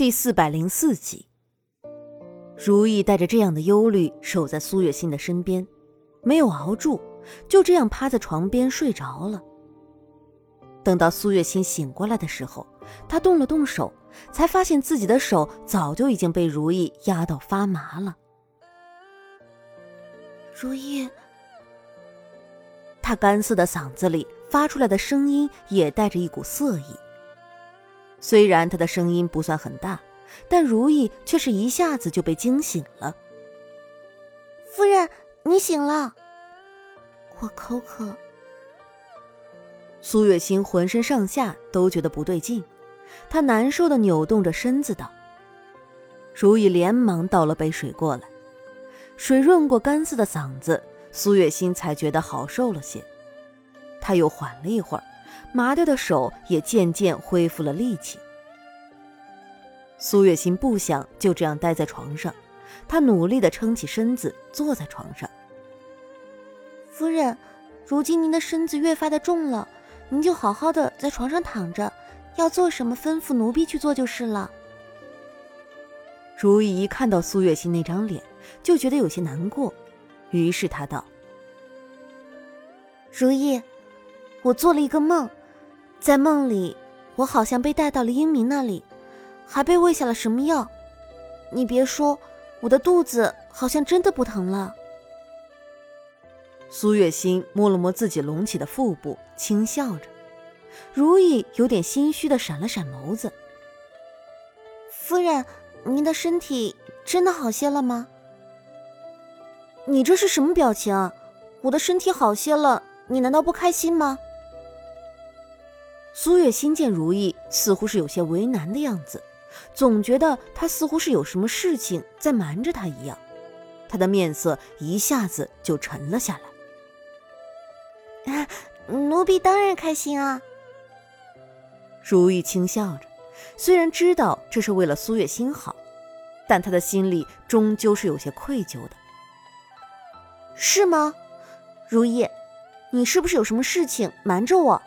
第四百零四集，如意带着这样的忧虑守在苏月心的身边，没有熬住，就这样趴在床边睡着了。等到苏月心醒过来的时候，她动了动手，才发现自己的手早就已经被如意压到发麻了。如意，她干涩的嗓子里发出来的声音也带着一股涩意。虽然他的声音不算很大，但如意却是一下子就被惊醒了。夫人，你醒了。我口渴。苏月心浑身上下都觉得不对劲，她难受的扭动着身子道：“如意，连忙倒了杯水过来，水润过干涩的嗓子，苏月心才觉得好受了些。他又缓了一会儿。”麻掉的手也渐渐恢复了力气。苏月心不想就这样待在床上，她努力的撑起身子，坐在床上。夫人，如今您的身子越发的重了，您就好好的在床上躺着，要做什么吩咐奴婢去做就是了。如意一看到苏月心那张脸，就觉得有些难过，于是她道：“如意，我做了一个梦。”在梦里，我好像被带到了英明那里，还被喂下了什么药。你别说，我的肚子好像真的不疼了。苏月心摸了摸自己隆起的腹部，轻笑着。如意有点心虚的闪了闪眸子。夫人，您的身体真的好些了吗？你这是什么表情？我的身体好些了，你难道不开心吗？苏月心见如意似乎是有些为难的样子，总觉得他似乎是有什么事情在瞒着他一样，他的面色一下子就沉了下来。奴婢当然开心啊！如玉轻笑着，虽然知道这是为了苏月心好，但他的心里终究是有些愧疚的。是吗？如意，你是不是有什么事情瞒着我？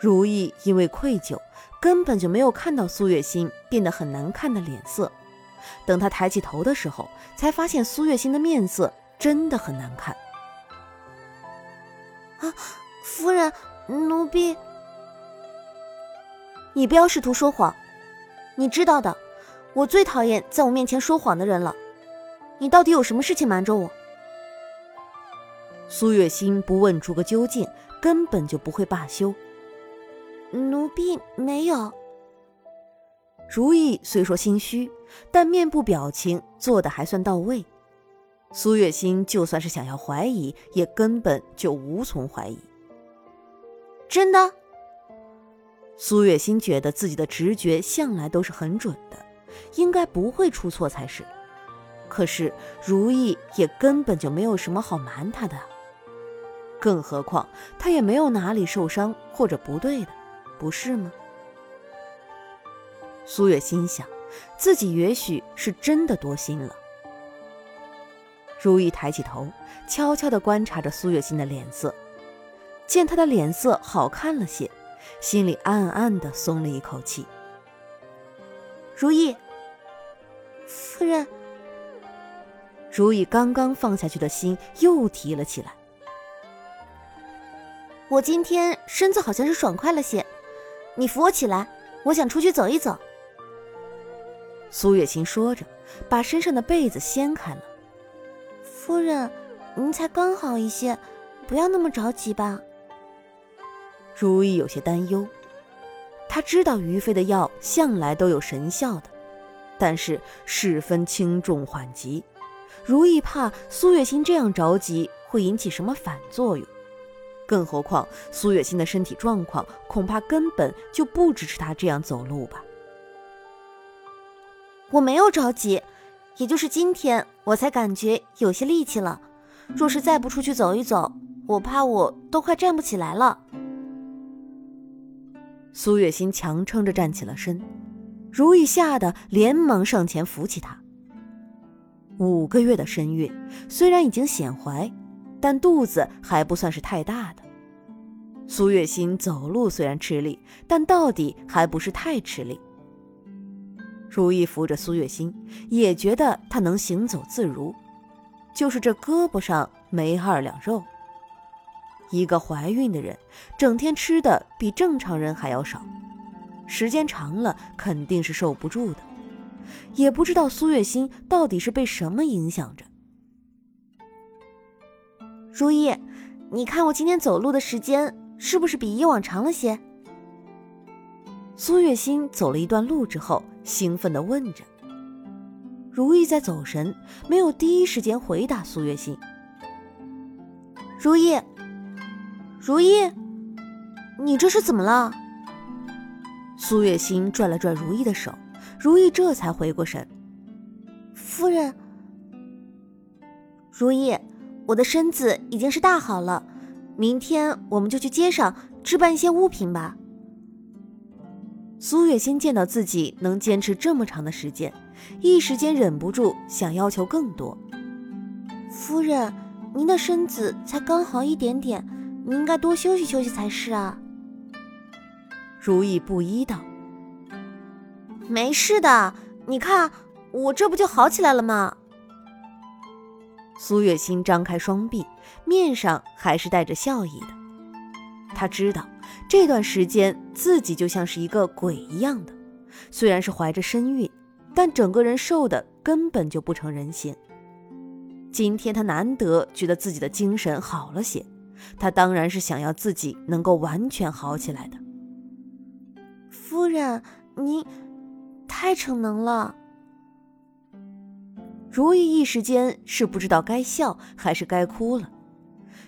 如意因为愧疚，根本就没有看到苏月心变得很难看的脸色。等她抬起头的时候，才发现苏月心的面色真的很难看。啊，夫人，奴婢，你不要试图说谎。你知道的，我最讨厌在我面前说谎的人了。你到底有什么事情瞒着我？苏月心不问出个究竟，根本就不会罢休。奴婢没有。如意虽说心虚，但面部表情做的还算到位。苏月心就算是想要怀疑，也根本就无从怀疑。真的。苏月心觉得自己的直觉向来都是很准的，应该不会出错才是。可是如意也根本就没有什么好瞒他的，更何况他也没有哪里受伤或者不对的。不是吗？苏月心想，自己也许是真的多心了。如意抬起头，悄悄地观察着苏月心的脸色，见她的脸色好看了些，心里暗暗的松了一口气。如意，夫人。如意刚刚放下去的心又提了起来。我今天身子好像是爽快了些。你扶我起来，我想出去走一走。苏月心说着，把身上的被子掀开了。夫人，您才刚好一些，不要那么着急吧。如意有些担忧，她知道于飞的药向来都有神效的，但是事分轻重缓急，如意怕苏月心这样着急会引起什么反作用。更何况苏月心的身体状况，恐怕根本就不支持她这样走路吧。我没有着急，也就是今天我才感觉有些力气了。若是再不出去走一走，我怕我都快站不起来了。苏月心强撑着站起了身，如意吓得连忙上前扶起她。五个月的身孕，虽然已经显怀。但肚子还不算是太大的，苏月心走路虽然吃力，但到底还不是太吃力。如意扶着苏月心，也觉得她能行走自如，就是这胳膊上没二两肉。一个怀孕的人，整天吃的比正常人还要少，时间长了肯定是受不住的。也不知道苏月心到底是被什么影响着。如意，你看我今天走路的时间是不是比以往长了些？苏月心走了一段路之后，兴奋地问着。如意在走神，没有第一时间回答苏月心。如意。如意，你这是怎么了？苏月心拽了拽如意的手，如意这才回过神。夫人，如意，我的身子已经是大好了，明天我们就去街上置办一些物品吧。苏月心见到自己能坚持这么长的时间，一时间忍不住想要求更多。夫人，您的身子才刚好一点点。您应该多休息休息才是啊。如意不依道：“没事的，你看我这不就好起来了吗？”苏月心张开双臂，面上还是带着笑意的。他知道这段时间自己就像是一个鬼一样的，虽然是怀着身孕，但整个人瘦的根本就不成人形。今天他难得觉得自己的精神好了些。他当然是想要自己能够完全好起来的。夫人，您太逞能了。如意一时间是不知道该笑还是该哭了。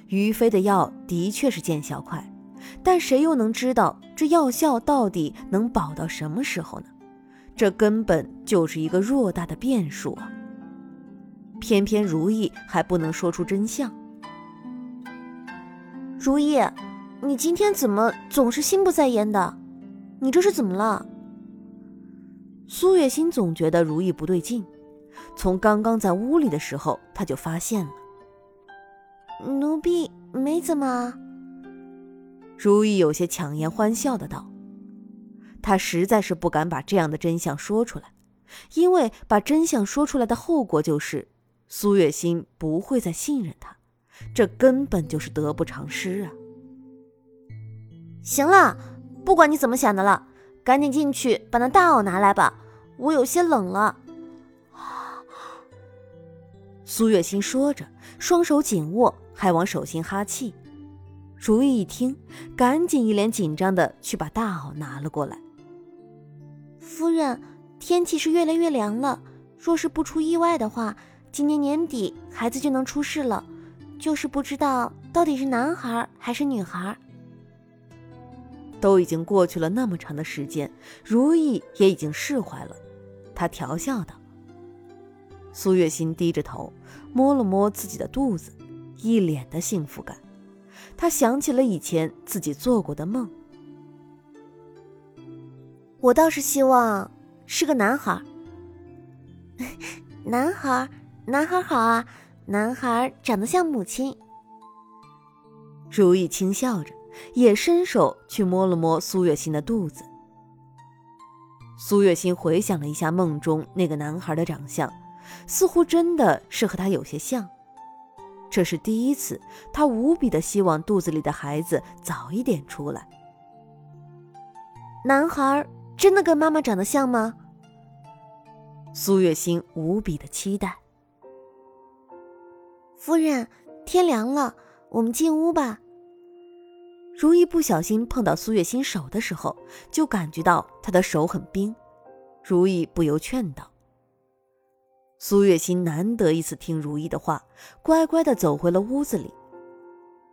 于飞的药的确是见效快，但谁又能知道这药效到底能保到什么时候呢？这根本就是一个偌大的变数啊！偏偏如意还不能说出真相。如意，你今天怎么总是心不在焉的？你这是怎么了？苏月心总觉得如意不对劲，从刚刚在屋里的时候，他就发现了。奴婢没怎么。如意有些强颜欢笑的道：“他实在是不敢把这样的真相说出来，因为把真相说出来的后果就是苏月心不会再信任他。”这根本就是得不偿失啊！行了，不管你怎么想的了，赶紧进去把那大袄拿来吧，我有些冷了。苏月心说着，双手紧握，还往手心哈气。如意一听，赶紧一脸紧张的去把大袄拿了过来。夫人，天气是越来越凉了，若是不出意外的话，今年年底孩子就能出世了。就是不知道到底是男孩还是女孩。都已经过去了那么长的时间，如意也已经释怀了。她调笑道：“苏月心低着头，摸了摸自己的肚子，一脸的幸福感。她想起了以前自己做过的梦。我倒是希望是个男孩。男孩，男孩好啊。”男孩长得像母亲。如意轻笑着，也伸手去摸了摸苏月心的肚子。苏月心回想了一下梦中那个男孩的长相，似乎真的是和他有些像。这是第一次，他无比的希望肚子里的孩子早一点出来。男孩真的跟妈妈长得像吗？苏月心无比的期待。夫人，天凉了，我们进屋吧。如意不小心碰到苏月心手的时候，就感觉到她的手很冰。如意不由劝道。苏月心难得一次听如意的话，乖乖的走回了屋子里。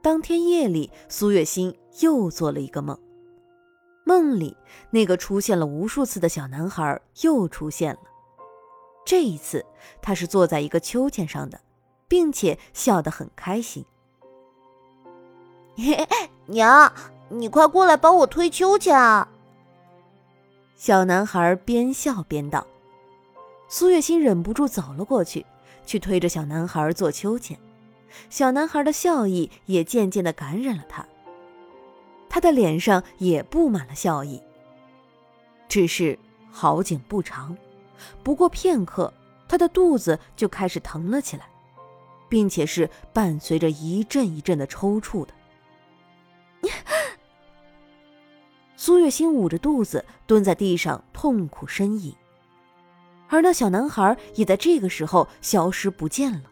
当天夜里，苏月心又做了一个梦，梦里那个出现了无数次的小男孩又出现了。这一次，他是坐在一个秋千上的。并且笑得很开心。娘，你快过来帮我推秋千啊！小男孩边笑边道。苏月心忍不住走了过去，去推着小男孩坐秋千。小男孩的笑意也渐渐的感染了他。他的脸上也布满了笑意。只是好景不长，不过片刻，他的肚子就开始疼了起来，并且是伴随着一阵一阵的抽搐的。苏月心捂着肚子蹲在地上痛苦呻吟，而那小男孩也在这个时候消失不见了。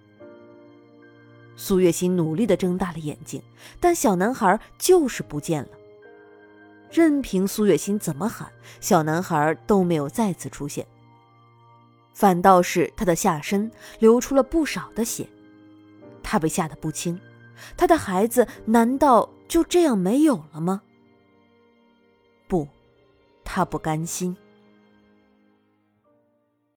苏月心努力的睁大了眼睛，但小男孩就是不见了。任凭苏月心怎么喊，小男孩都没有再次出现。反倒是他的下身流出了不少的血，他被吓得不轻。他的孩子难道就这样没有了吗？不，他不甘心。